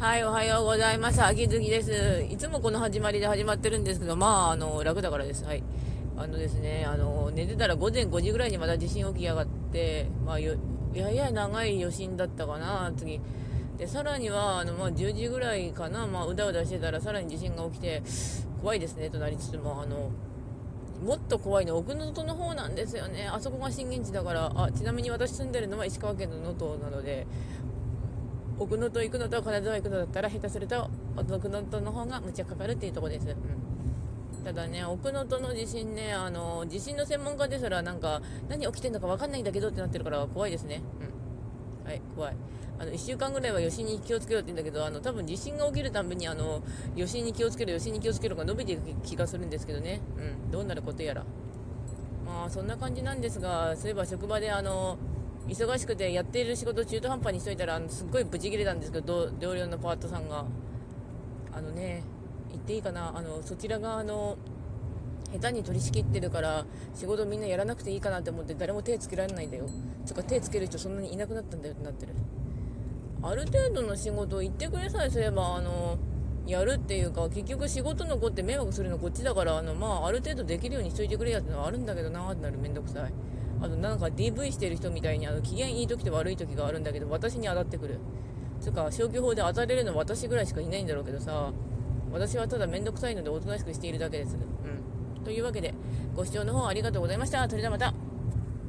はい、おはようございます。秋月です。いつもこの始まりで始まってるんですけど、まあ、あの、楽だからです。はい。あのですね、あの、寝てたら午前5時ぐらいにまた地震起きやがって、まあ、やや長い余震だったかな、次。で、さらには、あの、まあ、10時ぐらいかな、まあ、うだうだしてたら、さらに地震が起きて、怖いですね、となりつつも、あの、もっと怖いの奥能登の方なんですよね。あそこが震源地だから、あ、ちなみに私住んでるのは石川県の能登なので、奥能登行くのと金沢行くのだったら下手すると奥能登の方がむちゃかかるっていうとこです、うん、ただね奥能登の地震ねあの地震の専門家ですらなんか何起きてんのか分かんないんだけどってなってるから怖いですね、うん、はい怖い。あの1週間ぐらいは余震に気をつけろって言うんだけどあの多分地震が起きるたびにあの余震に気をつける余震に気をつけるが伸びていく気がするんですけどね、うん、どうなることやら。まあそんな感じなんですがそういえば職場であの忙しくてやっている仕事中途半端にしといたらあのすっごいブチ切れたんですけど同僚のパートさんが。あのね言っていいかな？あのそちら側の下手に取り仕切ってるから仕事みんなやらなくていいかなって思って誰も手つけられないんだよ。つか手つける人そんなにいなくなったんだよってなってる。ある程度の仕事を言ってくれさえすればあのやるっていうか結局仕事の子って迷惑するのこっちだからあの、まあ、ある程度できるようにしといてくれやってのはあるんだけどなーってなる。めんどくさい。あのなんか DV してる人みたいにあの機嫌いい時と悪い時があるんだけど私に当たってくる。つうか消去法で当たれるのは私ぐらいしかいないんだろうけどさ私はただ面倒くさいのでおとなしくしているだけです。うん。というわけでご視聴の方ありがとうございました。それではまた